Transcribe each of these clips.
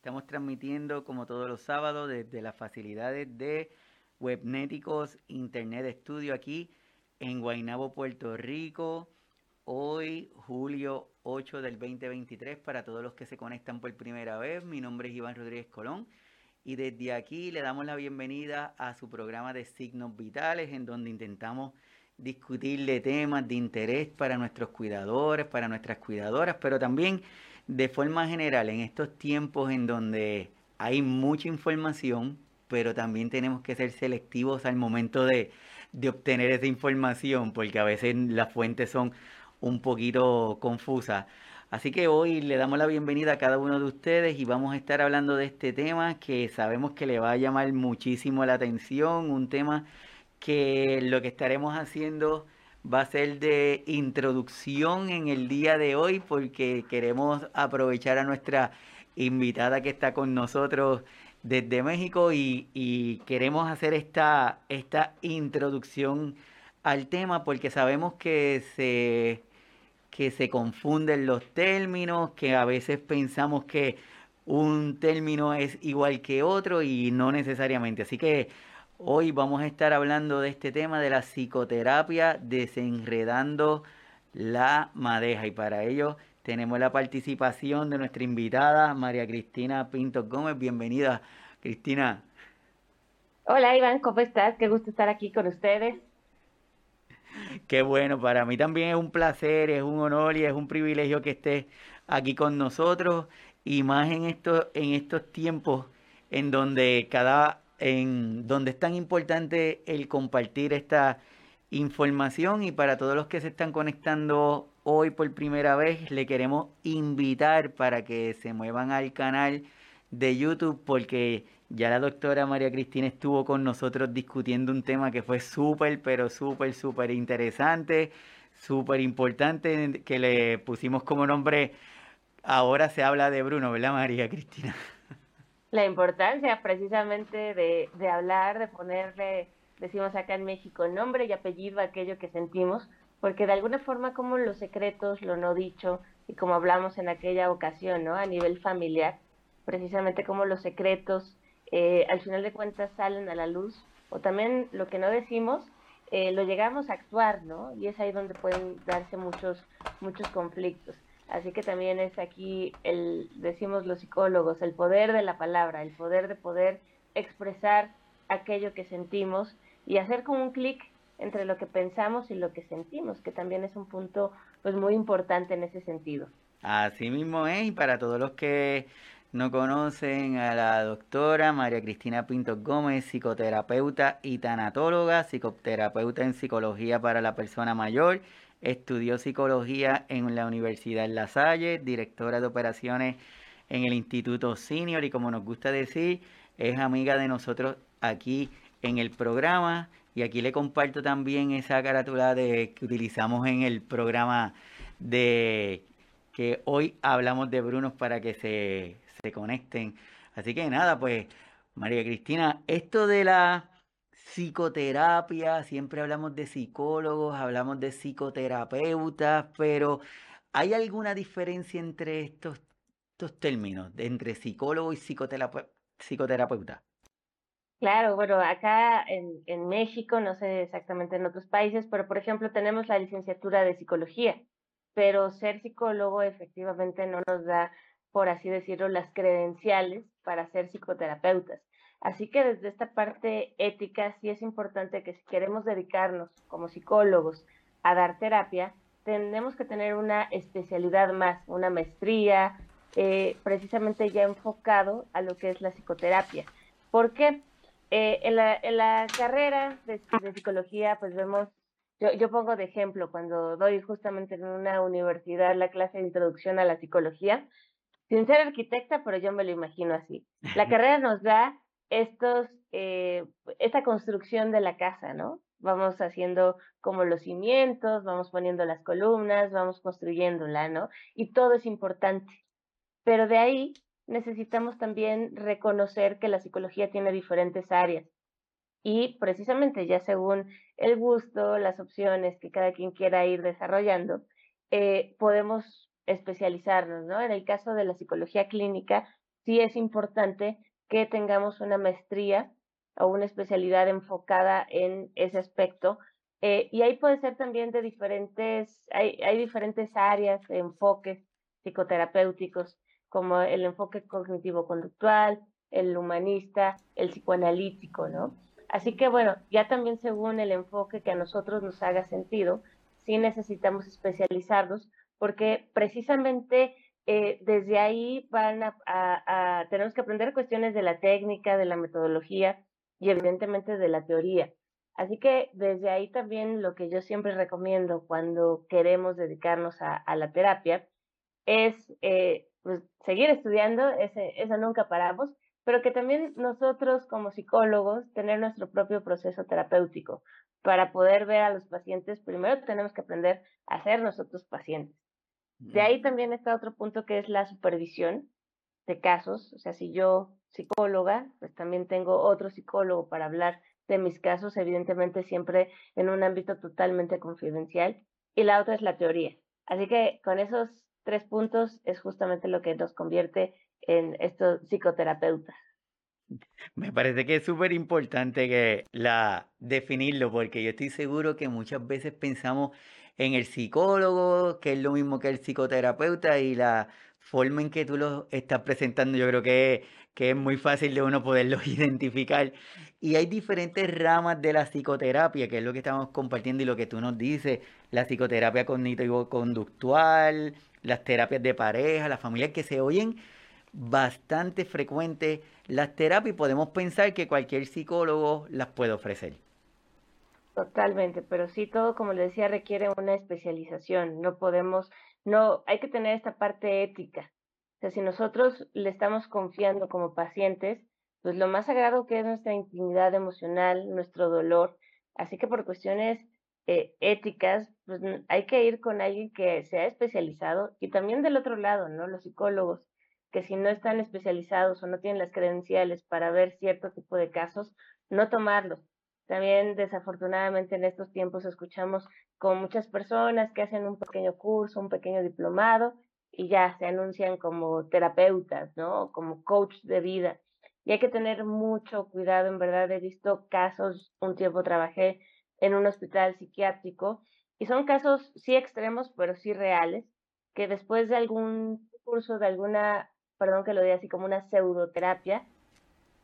Estamos transmitiendo como todos los sábados desde las facilidades de Webnéticos Internet Studio aquí en Guaynabo, Puerto Rico. Hoy, julio 8 del 2023, para todos los que se conectan por primera vez, mi nombre es Iván Rodríguez Colón y desde aquí le damos la bienvenida a su programa de signos vitales en donde intentamos discutirle temas de interés para nuestros cuidadores, para nuestras cuidadoras, pero también de forma general, en estos tiempos en donde hay mucha información, pero también tenemos que ser selectivos al momento de, obtener esa información, porque a veces las fuentes son un poquito confusas. Así que hoy le damos la bienvenida a cada uno de ustedes y vamos a estar hablando de este tema que sabemos que le va a llamar muchísimo la atención, un tema que lo que estaremos haciendo va a ser de introducción en el día de hoy porque queremos aprovechar a nuestra invitada que está con nosotros desde México y, queremos hacer esta, esta introducción al tema porque sabemos que se, que se confunden los términos, que a veces pensamos que un término es igual que otro y no necesariamente. Así que Hoy vamos a estar hablando de este tema de la psicoterapia desenredando la madeja y para ello tenemos la participación de nuestra invitada María Cristina Pinto Gómez. Bienvenida, Cristina. Hola Iván, ¿cómo estás? Qué gusto estar aquí con ustedes. Qué bueno, para mí también es un placer, es un honor y es un privilegio que estés aquí con nosotros y más en estos, en estos tiempos en donde cada en donde es tan importante el compartir esta información y para todos los que se están conectando hoy por primera vez, le queremos invitar para que se muevan al canal de YouTube porque ya la doctora María Cristina estuvo con nosotros discutiendo un tema que fue súper, pero súper, súper interesante, súper importante, que le pusimos como nombre, ahora se habla de Bruno, ¿verdad María Cristina? La importancia precisamente de, de hablar, de ponerle, decimos acá en México, nombre y apellido a aquello que sentimos, porque de alguna forma como los secretos, lo no dicho, y como hablamos en aquella ocasión, ¿no? A nivel familiar, precisamente como los secretos, eh, al final de cuentas salen a la luz, o también lo que no decimos, eh, lo llegamos a actuar, ¿no? Y es ahí donde pueden darse muchos, muchos conflictos. Así que también es aquí, el, decimos los psicólogos, el poder de la palabra, el poder de poder expresar aquello que sentimos y hacer como un clic entre lo que pensamos y lo que sentimos, que también es un punto pues muy importante en ese sentido. Así mismo es, y para todos los que no conocen a la doctora María Cristina Pinto Gómez, psicoterapeuta y tanatóloga, psicoterapeuta en psicología para la persona mayor Estudió psicología en la Universidad La Salle, directora de operaciones en el Instituto Senior y como nos gusta decir, es amiga de nosotros aquí en el programa y aquí le comparto también esa carátula de que utilizamos en el programa de que hoy hablamos de Brunos para que se, se conecten. Así que nada, pues María Cristina, esto de la psicoterapia, siempre hablamos de psicólogos, hablamos de psicoterapeutas, pero ¿hay alguna diferencia entre estos, estos términos, entre psicólogo y psicoterapeuta? Claro, bueno, acá en, en México, no sé exactamente en otros países, pero por ejemplo tenemos la licenciatura de psicología, pero ser psicólogo efectivamente no nos da, por así decirlo, las credenciales para ser psicoterapeutas. Así que desde esta parte ética sí es importante que si queremos dedicarnos como psicólogos a dar terapia, tenemos que tener una especialidad más, una maestría, eh, precisamente ya enfocado a lo que es la psicoterapia. ¿Por qué? Eh, en, la, carrera de, psicología, pues vemos, yo, yo pongo de ejemplo, cuando doy justamente en una universidad la clase de introducción a la psicología, sin ser arquitecta, pero yo me lo imagino así. La carrera nos da eh, esta construcción de la casa, ¿no? Vamos haciendo como los cimientos, vamos poniendo las columnas, vamos construyéndola, ¿no? Y todo es importante. Pero de ahí necesitamos también reconocer que la psicología tiene diferentes áreas. Y precisamente ya según el gusto, las opciones que cada quien quiera ir desarrollando, eh, podemos especializarnos, ¿no? En el caso de la psicología clínica, sí es importante que tengamos una maestría o una especialidad enfocada en ese aspecto. Eh, y ahí puede ser también de diferentes, hay, diferentes áreas, enfoques psicoterapéuticos, como el enfoque cognitivo-conductual, el humanista, el psicoanalítico, ¿no? Así que bueno, ya también según el enfoque que a nosotros nos haga sentido, sí necesitamos especializarnos porque precisamente eh, desde ahí van a, tenemos que aprender cuestiones de la técnica, de la metodología y evidentemente de la teoría. Así que desde ahí también lo que yo siempre recomiendo cuando queremos dedicarnos a, la terapia es eh, pues, seguir estudiando, eso nunca paramos, pero que también nosotros como psicólogos tener nuestro propio proceso terapéutico. Para poder ver a los pacientes, primero tenemos que aprender a ser nosotros pacientes. De ahí también está otro punto que es la supervisión de casos. O sea, si yo psicóloga, pues también tengo otro psicólogo para hablar de mis casos, evidentemente siempre en un ámbito totalmente confidencial. Y la otra es la teoría. Así que con esos tres puntos es justamente lo que nos convierte en estos psicoterapeutas. Me parece que es súper importante que la definirlo porque yo estoy seguro que muchas veces pensamos en el psicólogo, que es lo mismo que el psicoterapeuta y la forma en que tú lo estás presentando yo creo que, que es muy fácil de uno poderlos identificar. Y hay diferentes ramas de la psicoterapia, que es lo que estamos compartiendo y lo que tú nos dices, la psicoterapia cognitivo-conductual, las terapias de pareja, las familias que se oyen bastante frecuentes las terapias y podemos pensar que cualquier psicólogo las puede ofrecer. Totalmente, pero sí todo, como le decía, requiere una especialización. No podemos, no, hay que tener esta parte ética. O sea, si nosotros le estamos confiando como pacientes, pues lo más sagrado que es nuestra intimidad emocional, nuestro dolor. Así que por cuestiones eh, éticas, pues hay que ir con alguien que sea especializado y también del otro lado, ¿no? Los psicólogos que si no están especializados o no tienen las credenciales para ver cierto tipo de casos, no tomarlos. También desafortunadamente en estos tiempos escuchamos con muchas personas que hacen un pequeño curso, un pequeño diplomado y ya se anuncian como terapeutas, ¿no? Como coach de vida. Y hay que tener mucho cuidado, en verdad he visto casos, un tiempo trabajé en un hospital psiquiátrico y son casos sí extremos, pero sí reales, que después de algún curso, de alguna perdón que lo diga así, como una pseudoterapia,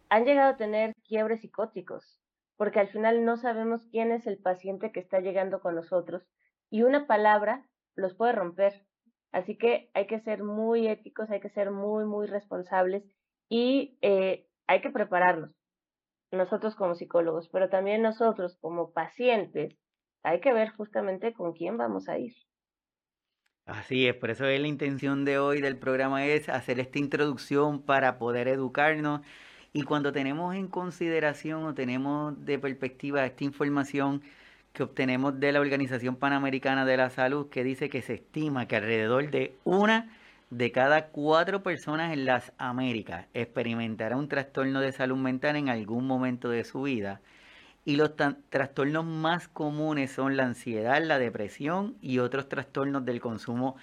han llegado a tener quiebres psicóticos, porque al final no sabemos quién es el paciente que está llegando con nosotros y una palabra los puede romper. Así que hay que ser muy éticos, hay que ser muy, muy responsables y eh, hay que prepararnos, nosotros como psicólogos, pero también nosotros como pacientes, hay que ver justamente con quién vamos a ir. Así es, por eso es la intención de hoy del programa es hacer esta introducción para poder educarnos y cuando tenemos en consideración o tenemos de perspectiva esta información que obtenemos de la Organización Panamericana de la Salud que dice que se estima que alrededor de una de cada cuatro personas en las Américas experimentará un trastorno de salud mental en algún momento de su vida y los trastornos más comunes son la ansiedad, la depresión y otros trastornos del consumo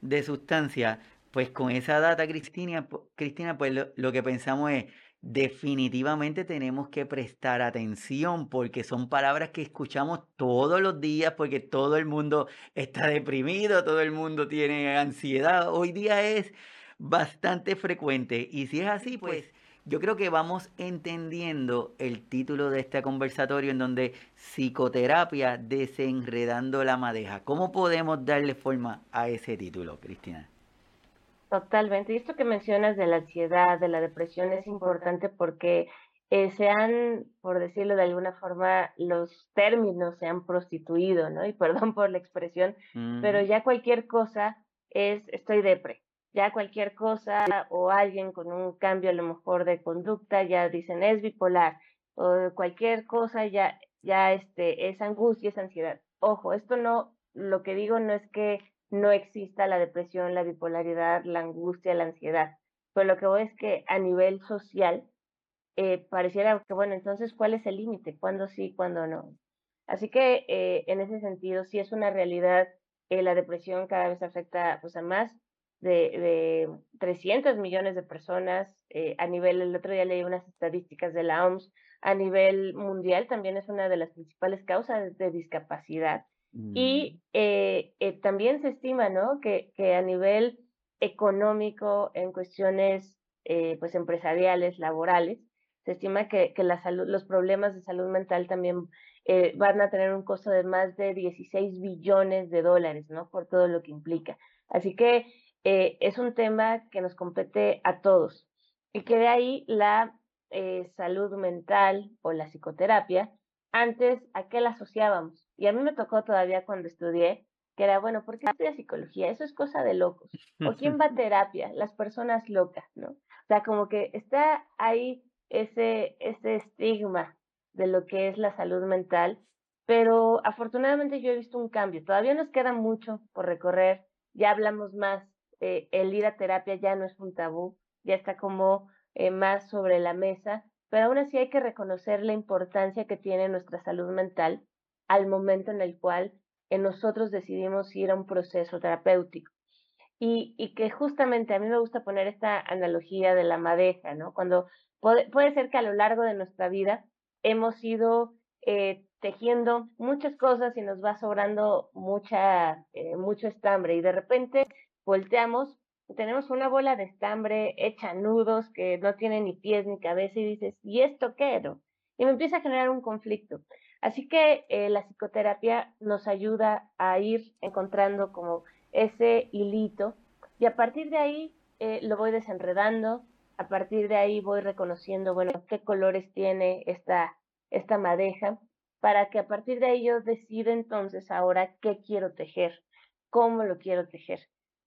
de sustancias. Pues con esa data, Cristina, Cristina pues lo, lo que pensamos es, definitivamente tenemos que prestar atención porque son palabras que escuchamos todos los días porque todo el mundo está deprimido, todo el mundo tiene ansiedad. Hoy día es bastante frecuente y si es así, pues yo creo que vamos entendiendo el título de este conversatorio en donde psicoterapia desenredando la madeja. ¿Cómo podemos darle forma a ese título, Cristina? Totalmente. Y esto que mencionas de la ansiedad, de la depresión es importante porque eh, se han, por decirlo de alguna forma, los términos se han prostituido, ¿no? Y perdón por la expresión, pero ya cualquier cosa es estoy depre ya cualquier cosa o alguien con un cambio a lo mejor de conducta ya dicen es bipolar o cualquier cosa ya ya este es angustia, es ansiedad. Ojo, esto no lo que digo no es que no exista la depresión, la bipolaridad, la angustia, la ansiedad, pero lo que voy es que a nivel social eh, pareciera que bueno, entonces ¿cuál es el límite? ¿Cuándo sí, cuándo no? Así que eh, en ese sentido sí es una realidad eh, la depresión cada vez afecta pues, a más de, de 300 millones de personas eh, a nivel, el otro día leí unas estadísticas de la OMS, a nivel mundial también es una de las principales causas de discapacidad. Y mm. eh, eh, también se estima, ¿no? Que, que a nivel económico, en cuestiones eh, pues empresariales, laborales, se estima que, que la salud, los problemas de salud mental también eh, van a tener un costo de más de 16 billones de dólares, ¿no? Por todo lo que implica. Así que eh, es un tema que nos compete a todos y que de ahí la eh, salud mental o la psicoterapia, antes a qué la asociábamos. Y a mí me tocó todavía cuando estudié, que era, bueno, ¿por qué estudia psicología? Eso es cosa de locos. ¿O quién va a terapia? Las personas locas, ¿no? O sea, como que está ahí ese, ese estigma de lo que es la salud mental, pero afortunadamente yo he visto un cambio. Todavía nos queda mucho por recorrer, ya hablamos más, eh, el ir a terapia ya no es un tabú, ya está como eh, más sobre la mesa, pero aún así hay que reconocer la importancia que tiene nuestra salud mental al momento en el cual en nosotros decidimos ir a un proceso terapéutico. Y, y, que justamente a mí me gusta poner esta analogía de la madeja, ¿no? Cuando puede, puede ser que a lo largo de nuestra vida hemos ido eh, tejiendo muchas cosas y nos va sobrando mucha, eh, mucho estambre y de repente volteamos, tenemos una bola de estambre hecha nudos que no tiene ni pies ni cabeza y dices, ¿y esto qué? Y me empieza a generar un conflicto. Así que eh, la psicoterapia nos ayuda a ir encontrando como ese hilito y a partir de ahí lo voy desenredando, a partir de ahí voy reconociendo, bueno, qué colores tiene esta, esta madeja, para que a partir de ahí yo decida entonces ahora qué quiero tejer, cómo lo quiero tejer.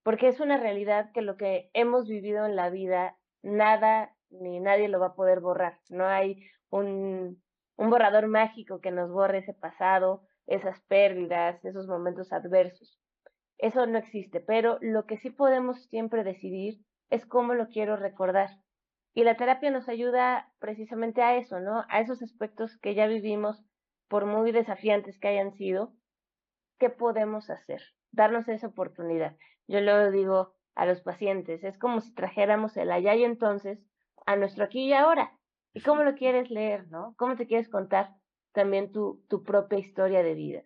Porque es una realidad que lo que hemos vivido en la vida, nada ni nadie lo va a poder borrar. No hay un, un borrador mágico que nos borre ese pasado, esas pérdidas, esos momentos adversos. Eso no existe, pero lo que sí podemos siempre decidir es cómo lo quiero recordar. Y la terapia nos ayuda precisamente a eso, ¿no? A esos aspectos que ya vivimos, por muy desafiantes que hayan sido, ¿qué podemos hacer? Darnos esa oportunidad. Yo lo digo a los pacientes, es como si trajéramos el allá y entonces a nuestro aquí y ahora. ¿Y cómo lo quieres leer, no? ¿Cómo te quieres contar también tu, tu propia historia de vida?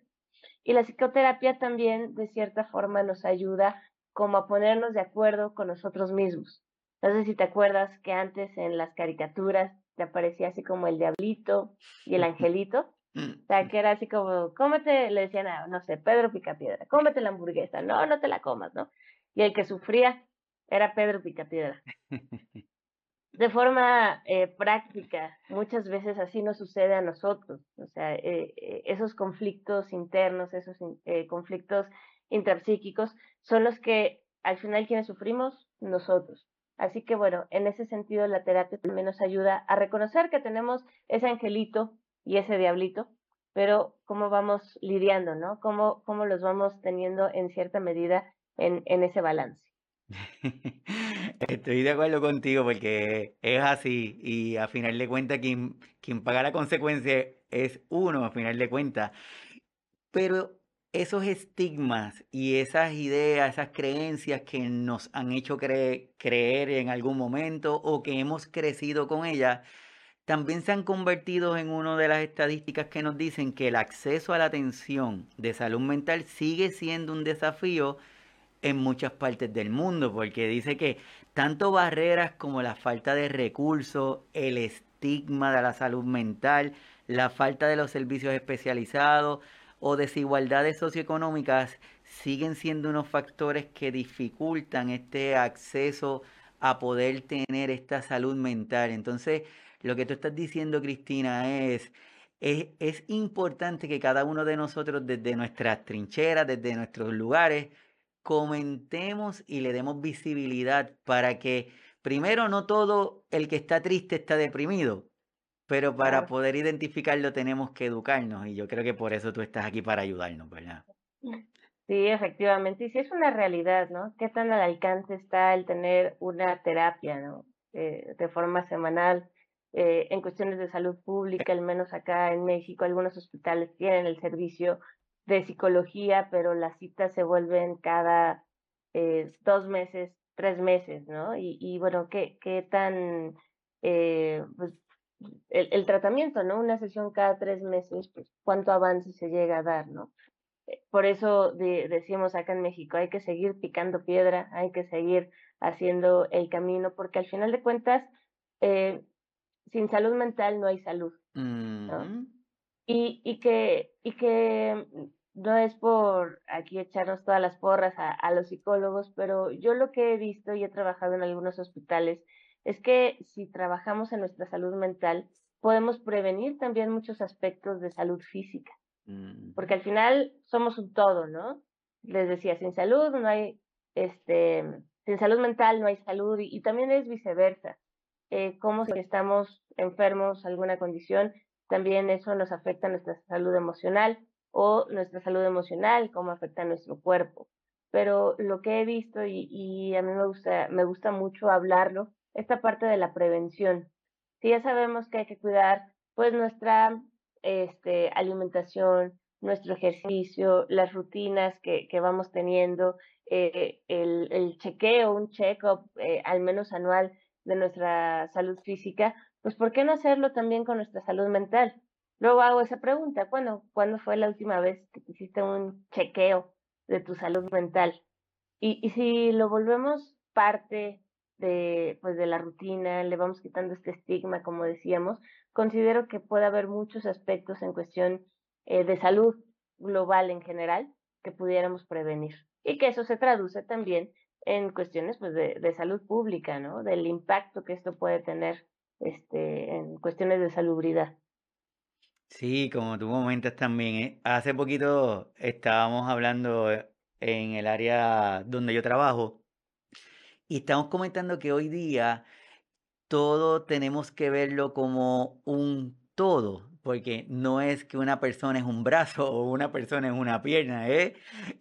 Y la psicoterapia también, de cierta forma, nos ayuda como a ponernos de acuerdo con nosotros mismos. No sé si te acuerdas que antes en las caricaturas te aparecía así como el diablito y el angelito. O sea, que era así como, cómete, le decían a, no sé, Pedro Picapiedra, cómete la hamburguesa. No, no te la comas, ¿no? Y el que sufría era Pedro Picapiedra. De forma eh, práctica, muchas veces así nos sucede a nosotros. O sea, eh, eh, esos conflictos internos, esos conflictos interpsíquicos, son los que al final quienes sufrimos, nosotros. Así que bueno, en ese sentido la terapia también nos ayuda a reconocer que tenemos ese angelito y ese diablito, pero cómo vamos lidiando, ¿no? Cómo, cómo los vamos teniendo en cierta medida en, en ese balance. Estoy de acuerdo contigo porque es así y a final de cuentas quien, quien paga la consecuencia es uno, a final de cuentas. Pero esos estigmas y esas ideas, esas creencias que nos han hecho creer en algún momento o que hemos crecido con ellas, también se han convertido en una de las estadísticas que nos dicen que el acceso a la atención de salud mental sigue siendo un desafío en muchas partes del mundo, porque dice que tanto barreras como la falta de recursos, el estigma de la salud mental, la falta de los servicios especializados, o desigualdades socioeconómicas siguen siendo unos factores que dificultan este acceso a poder tener esta salud mental. Entonces, lo que tú estás diciendo, Cristina, es, es, es importante que cada uno de nosotros desde nuestras trincheras, desde nuestros lugares, comentemos y le demos visibilidad para que primero no todo el que está triste está deprimido, pero para poder identificarlo tenemos que educarnos y yo creo que por eso tú estás aquí para ayudarnos, ¿verdad? Sí, efectivamente. Y si es una realidad, ¿no? ¿Qué tan al alcance está el tener una terapia, ¿no? Eh, de forma semanal. Eh, en cuestiones de salud pública, al menos acá en México, algunos hospitales tienen el servicio de psicología, pero las citas se vuelven cada eh, dos meses, tres meses, ¿no? Y, y bueno, ¿qué, qué tan, eh, pues, el, el, tratamiento, ¿no? Una sesión cada tres meses, pues, ¿cuánto avance se llega a dar, ¿no? Eh, por eso de, decimos acá en México, hay que seguir picando piedra, hay que seguir haciendo el camino, porque al final de cuentas, eh, sin salud mental no hay salud. ¿no? Y, y, que, y que no es por aquí echarnos todas las porras a, a, los psicólogos, pero yo lo que he visto y he trabajado en algunos hospitales es que si trabajamos en nuestra salud mental, podemos prevenir también muchos aspectos de salud física, mm. porque al final somos un todo, ¿no? Les decía, sin salud no hay, este, sin salud mental no hay salud y, y también es viceversa. Eh, como si estamos enfermos, alguna condición, también eso nos afecta a nuestra salud emocional o nuestra salud emocional, cómo afecta a nuestro cuerpo. Pero lo que he visto y, a mí me gusta, me gusta mucho hablarlo, esta parte de la prevención. Si ya sabemos que hay que cuidar pues nuestra este, alimentación, nuestro ejercicio, las rutinas que, que vamos teniendo, eh, el, el, chequeo, un check-up eh, al menos anual de nuestra salud física, pues ¿por qué no hacerlo también con nuestra salud mental? Luego hago esa pregunta, bueno, ¿cuándo fue la última vez que hiciste un chequeo de tu salud mental? Y, si lo volvemos parte de, pues de la rutina, le vamos quitando este estigma, como decíamos, considero que puede haber muchos aspectos en cuestión eh, de salud global en general que pudiéramos prevenir. Y que eso se traduce también en cuestiones pues, de, de salud pública, ¿no? Del impacto que esto puede tener este, en cuestiones de salubridad. Sí, como tú comentas también, ¿eh? hace poquito estábamos hablando en el área donde yo trabajo y estamos comentando que hoy día todo tenemos que verlo como un todo, porque no es que una persona es un brazo o una persona es una pierna, ¿eh?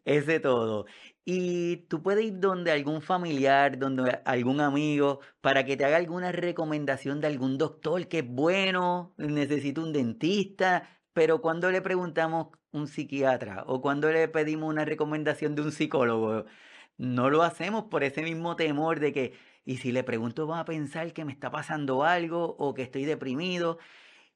Ese todo. Y tú puedes ir donde algún familiar, donde algún amigo, para que te haga alguna recomendación de algún doctor que es bueno, necesita un dentista, pero cuando le preguntamos un psiquiatra o cuando le pedimos una recomendación de un psicólogo, no lo hacemos por ese mismo temor de que, y si le pregunto, va a pensar que me está pasando algo o que estoy deprimido.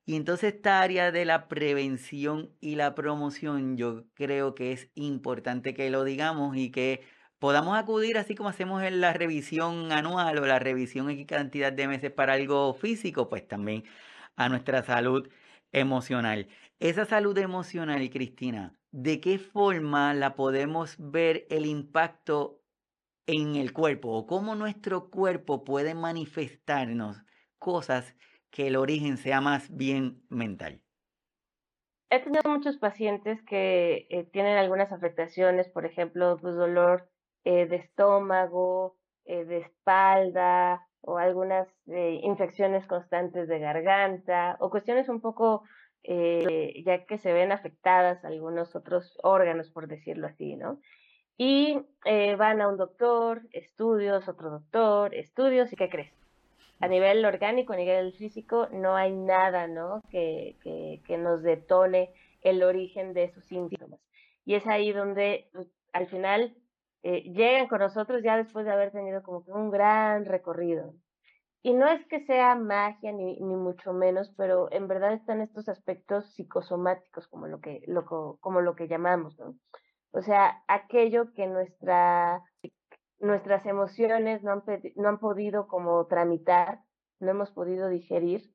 Y entonces esta área de la prevención y la promoción yo creo que es importante que lo digamos y que podamos acudir así como hacemos en la revisión anual o la revisión en cantidad de meses para algo físico, pues también a nuestra salud emocional. Esa salud emocional, Cristina, ¿de qué forma la podemos ver el impacto en el cuerpo o cómo nuestro cuerpo puede manifestarnos cosas que el origen sea más bien mental? He tenido muchos pacientes que eh, tienen algunas afectaciones, por ejemplo, pues dolor eh, de estómago, eh, de espalda o algunas infecciones constantes de garganta o cuestiones un poco ya que se ven afectadas algunos otros órganos, por decirlo así, ¿no? Y van a un doctor, estudios, otro doctor, estudios, ¿y qué crees? A nivel orgánico, a nivel físico, no hay nada, ¿no? Que, que, que nos detone el origen de esos síntomas. Y es ahí donde al final eh, llegan con nosotros ya después de haber tenido como un gran recorrido. Y no es que sea magia ni, ni mucho menos, pero en verdad están estos aspectos psicosomáticos, como lo que, como lo que llamamos, ¿no? O sea, aquello que nuestra, nuestras emociones no han, no han podido como tramitar, no hemos podido digerir,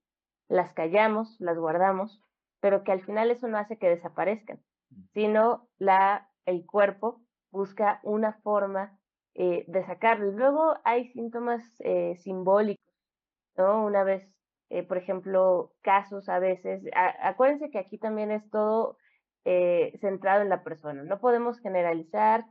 las callamos, las guardamos, pero que al final eso no hace que desaparezcan, sino la, el cuerpo busca una forma eh, de sacarlo. Y luego hay síntomas eh, simbólicos ¿no? Una vez, eh, por ejemplo, casos a veces, acuérdense que aquí también es todo eh, centrado en la persona, no podemos generalizar.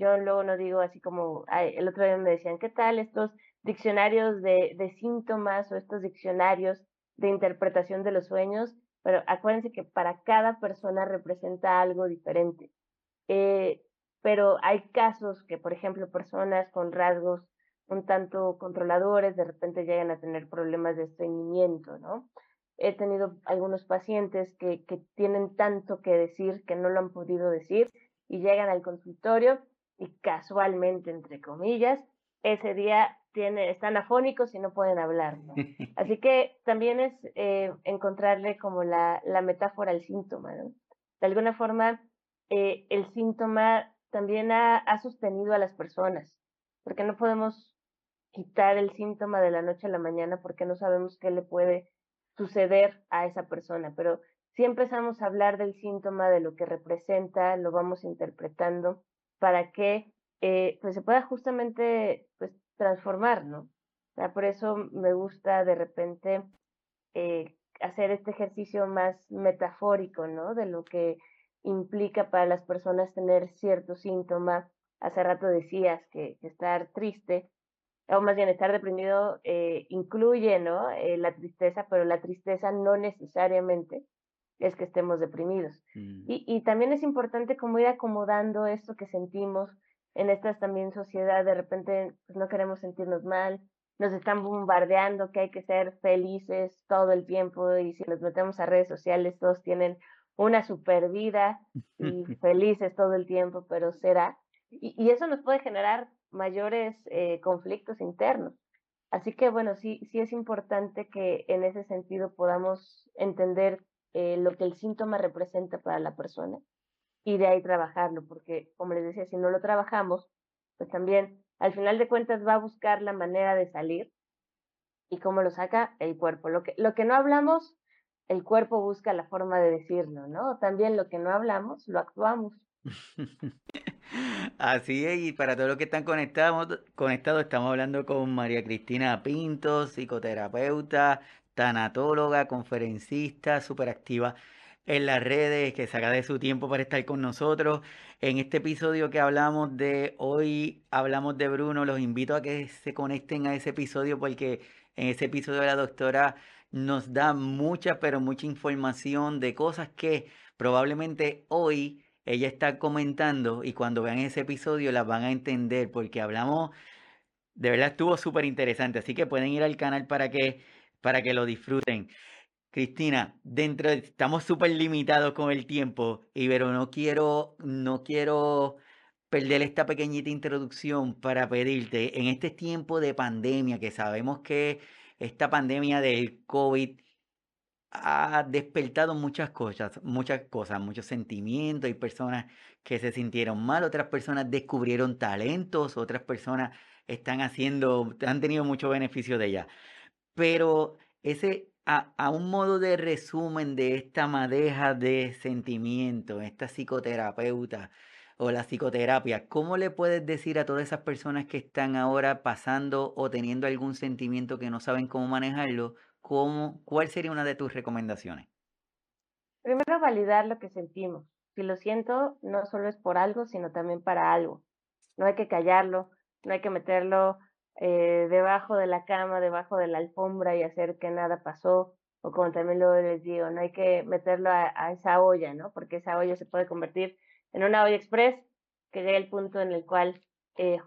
Yo luego no digo así como, el otro día me decían, ¿qué tal estos diccionarios de, de síntomas o estos diccionarios de interpretación de los sueños? Pero acuérdense que para cada persona representa algo diferente. Eh, pero hay casos que, por ejemplo, personas con rasgos un tanto controladores, de repente llegan a tener problemas de estreñimiento, ¿no? He tenido algunos pacientes que, que tienen tanto que decir que no lo han podido decir y llegan al consultorio y casualmente, entre comillas, ese día tiene, están afónicos y no pueden hablar. Así que también es eh, encontrarle como la, la, metáfora al síntoma. ¿no? De alguna forma, eh, el síntoma también ha, ha, sostenido a las personas, porque no podemos quitar el síntoma de la noche a la mañana porque no sabemos qué le puede suceder a esa persona, pero si empezamos a hablar del síntoma, de lo que representa, lo vamos interpretando para que eh, pues se pueda justamente pues, transformar, ¿no? Por eso me gusta de repente eh, hacer este ejercicio más metafórico, ¿no? De lo que implica para las personas tener cierto síntoma. Hace rato decías que, estar triste, o más bien estar deprimido, eh, incluye, ¿no? Eh, la tristeza, pero la tristeza no necesariamente es que estemos deprimidos. Mm. Y, y también es importante como ir acomodando esto que sentimos en estas también sociedad de repente pues, no queremos sentirnos mal, nos están bombardeando que hay que ser felices todo el tiempo y si nos metemos a redes sociales todos tienen una super vida y felices todo el tiempo, pero será. Y, y eso nos puede generar mayores eh, conflictos internos. Así que bueno, sí, sí es importante que en ese sentido podamos entender eh, lo que el síntoma representa para la persona y de ahí trabajarlo, porque como les decía, si no lo trabajamos, pues también al final de cuentas va a buscar la manera de salir y cómo lo saca el cuerpo. Lo que, lo que no hablamos, el cuerpo busca la forma de decirlo, ¿no? También lo que no hablamos, lo actuamos. Así es, y para todos los que están conectados, conectados, estamos hablando con María Cristina Pinto, psicoterapeuta, tanatóloga, conferencista, súper activa en las redes, que saca de su tiempo para estar con nosotros. En este episodio que hablamos de hoy, hablamos de Bruno, los invito a que se conecten a ese episodio porque en ese episodio la doctora nos da mucha, pero mucha información de cosas que probablemente hoy ella está comentando y cuando vean ese episodio las van a entender porque hablamos, de verdad estuvo súper interesante, así que pueden ir al canal para que, para que lo disfruten. Cristina, dentro de, estamos súper limitados con el tiempo, y pero no quiero, no quiero perder esta pequeñita introducción para pedirte, en este tiempo de pandemia, que sabemos que esta pandemia del COVID ha despertado muchas cosas, muchas cosas, muchos sentimientos, hay personas que se sintieron mal, otras personas descubrieron talentos, otras personas están haciendo, han tenido mucho beneficio de ella. Pero ese a, un modo de resumen de esta madeja de sentimientos, esta psicoterapeuta o la psicoterapia, ¿cómo le puedes decir a todas esas personas que están ahora pasando o teniendo algún sentimiento que no saben cómo manejarlo? Cómo, ¿Cuál sería una de tus recomendaciones? Primero, validar lo que sentimos. Si lo siento, no solo es por algo, sino también para algo. No hay que callarlo, no hay que meterlo eh, debajo de la cama, debajo de la alfombra y hacer que nada pasó, o como también lo les digo, no hay que meterlo a, esa olla, ¿no? Porque esa olla se puede convertir en una olla express que llegue el punto en el cual eh,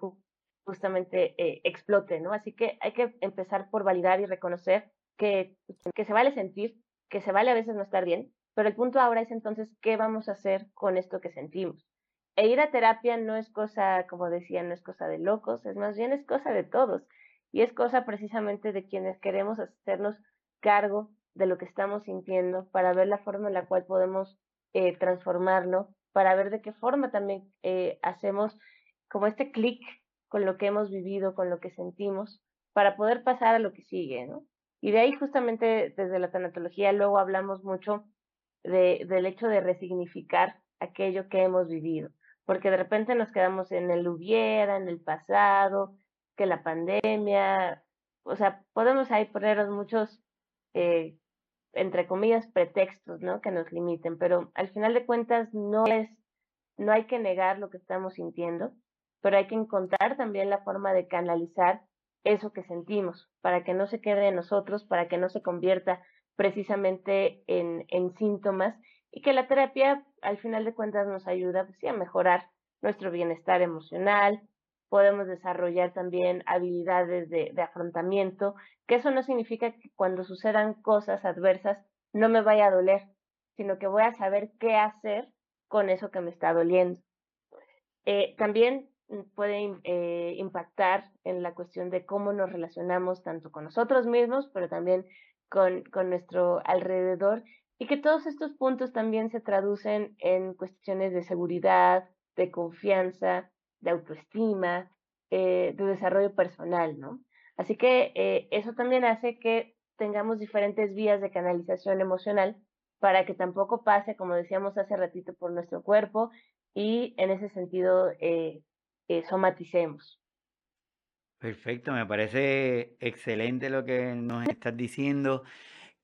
justamente eh, explote, ¿no? Así que hay que empezar por validar y reconocer que, que se vale sentir, que se vale a veces no estar bien, pero el punto ahora es entonces qué vamos a hacer con esto que sentimos. E ir a terapia no es cosa, como decía, no es cosa de locos, es más bien es cosa de todos. Y es cosa precisamente de quienes queremos hacernos cargo de lo que estamos sintiendo para ver la forma en la cual podemos eh, transformarlo, para ver de qué forma también eh, hacemos como este clic con lo que hemos vivido, con lo que sentimos, para poder pasar a lo que sigue, ¿no? Y de ahí justamente desde la tanatología luego hablamos mucho de, del hecho de resignificar aquello que hemos vivido porque de repente nos quedamos en el hubiera, en el pasado, que la pandemia, o sea, podemos ahí ponernos muchos, eh, entre comillas, pretextos, ¿no? Que nos limiten, pero al final de cuentas no es, no hay que negar lo que estamos sintiendo, pero hay que encontrar también la forma de canalizar eso que sentimos, para que no se quede en nosotros, para que no se convierta precisamente en, en síntomas y que la terapia al final de cuentas nos ayuda pues, a mejorar nuestro bienestar emocional, podemos desarrollar también habilidades de, afrontamiento, que eso no significa que cuando sucedan cosas adversas no me vaya a doler, sino que voy a saber qué hacer con eso que me está doliendo. Eh, también puede eh, impactar en la cuestión de cómo nos relacionamos tanto con nosotros mismos, pero también con, con nuestro alrededor, y que todos estos puntos también se traducen en cuestiones de seguridad, de confianza, de autoestima, eh, de desarrollo personal, ¿no? Así que eh, eso también hace que tengamos diferentes vías de canalización emocional para que tampoco pase, como decíamos hace ratito, por nuestro cuerpo y en ese sentido eh, eh, somaticemos. Perfecto, me parece excelente lo que nos estás diciendo.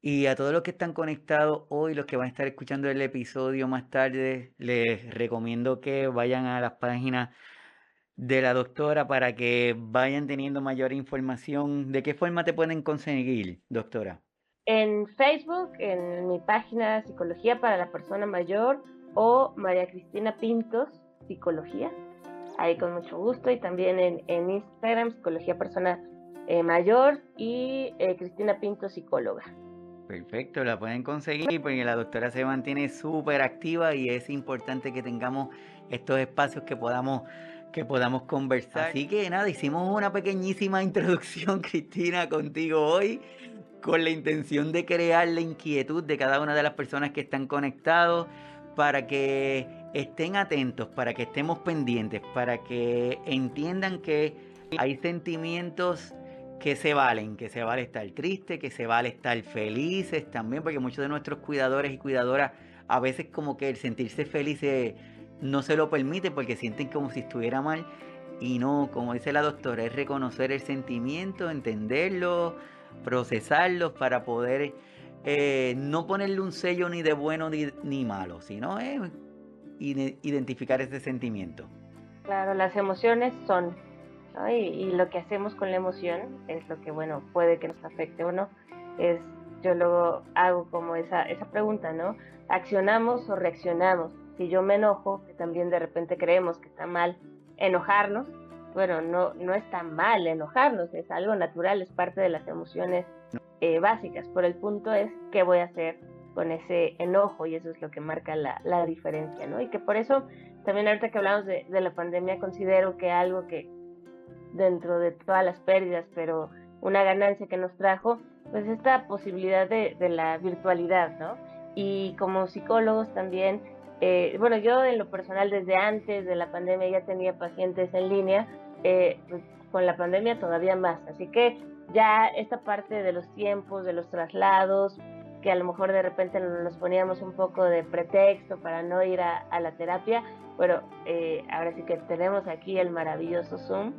Y a todos los que están conectados hoy, los que van a estar escuchando el episodio más tarde, les recomiendo que vayan a las páginas de la doctora para que vayan teniendo mayor información. ¿De qué forma te pueden conseguir, doctora? En Facebook, en mi página Psicología para la Persona Mayor o María Cristina Pintos, Psicología. Ahí con mucho gusto. Y también en, Instagram, Psicología Persona eh, Mayor y eh, Cristina Pintos, Psicóloga. Perfecto, la pueden conseguir porque la doctora se mantiene súper activa y es importante que tengamos estos espacios que podamos que podamos conversar. Así que nada, hicimos una pequeñísima introducción, Cristina, contigo hoy, con la intención de crear la inquietud de cada una de las personas que están conectados, para que estén atentos, para que estemos pendientes, para que entiendan que hay sentimientos que se valen, que se vale estar triste, que se vale estar felices también, porque muchos de nuestros cuidadores y cuidadoras a veces como que el sentirse felices no se lo permite porque sienten como si estuviera mal. Y no, como dice la doctora, es reconocer el sentimiento, entenderlo, procesarlo para poder eh, no ponerle un sello ni de bueno ni, malo, sino es identificar ese sentimiento. Claro, las emociones son, y, y, lo que hacemos con la emoción es lo que, bueno, puede que nos afecte o no. Es, yo luego hago como esa, esa pregunta, ¿no? ¿Accionamos o reaccionamos? si yo me enojo, que también de repente creemos que está mal enojarnos, bueno, no, no está mal enojarnos, es algo natural, es parte de las emociones eh, básicas, pero el punto es qué voy a hacer con ese enojo y eso es lo que marca la, la diferencia, ¿no? Y que por eso también ahorita que hablamos de, de, la pandemia considero que algo que dentro de todas las pérdidas, pero una ganancia que nos trajo, pues esta posibilidad de, de la virtualidad, ¿no? Y como psicólogos también eh, bueno, yo en lo personal desde antes de la pandemia ya tenía pacientes en línea, eh, pues, con la pandemia todavía más, así que ya esta parte de los tiempos, de los traslados, que a lo mejor de repente nos poníamos un poco de pretexto para no ir a, la terapia, bueno, eh, ahora sí que tenemos aquí el maravilloso Zoom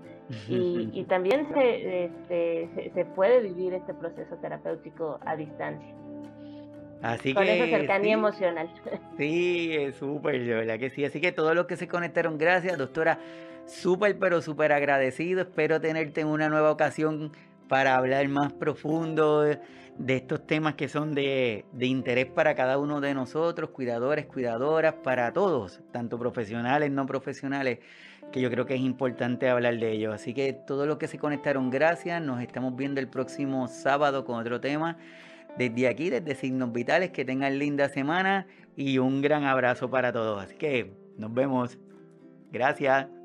y, también este, se, se puede vivir este proceso terapéutico a distancia. Así Con que, esa cercanía emocional. Sí, es súper, verdad que sí. Así que todos los que se conectaron, gracias, doctora. Súper, pero súper agradecido. Espero tenerte en una nueva ocasión para hablar más profundo de estos temas que son de, interés para cada uno de nosotros, cuidadores, cuidadoras, para todos, tanto profesionales, no profesionales, que yo creo que es importante hablar de ellos. Así que todos los que se conectaron, gracias. Nos estamos viendo el próximo sábado con otro tema desde aquí, desde Signos Vitales, que tengan linda semana y un gran abrazo para todos. Así que nos vemos. Gracias.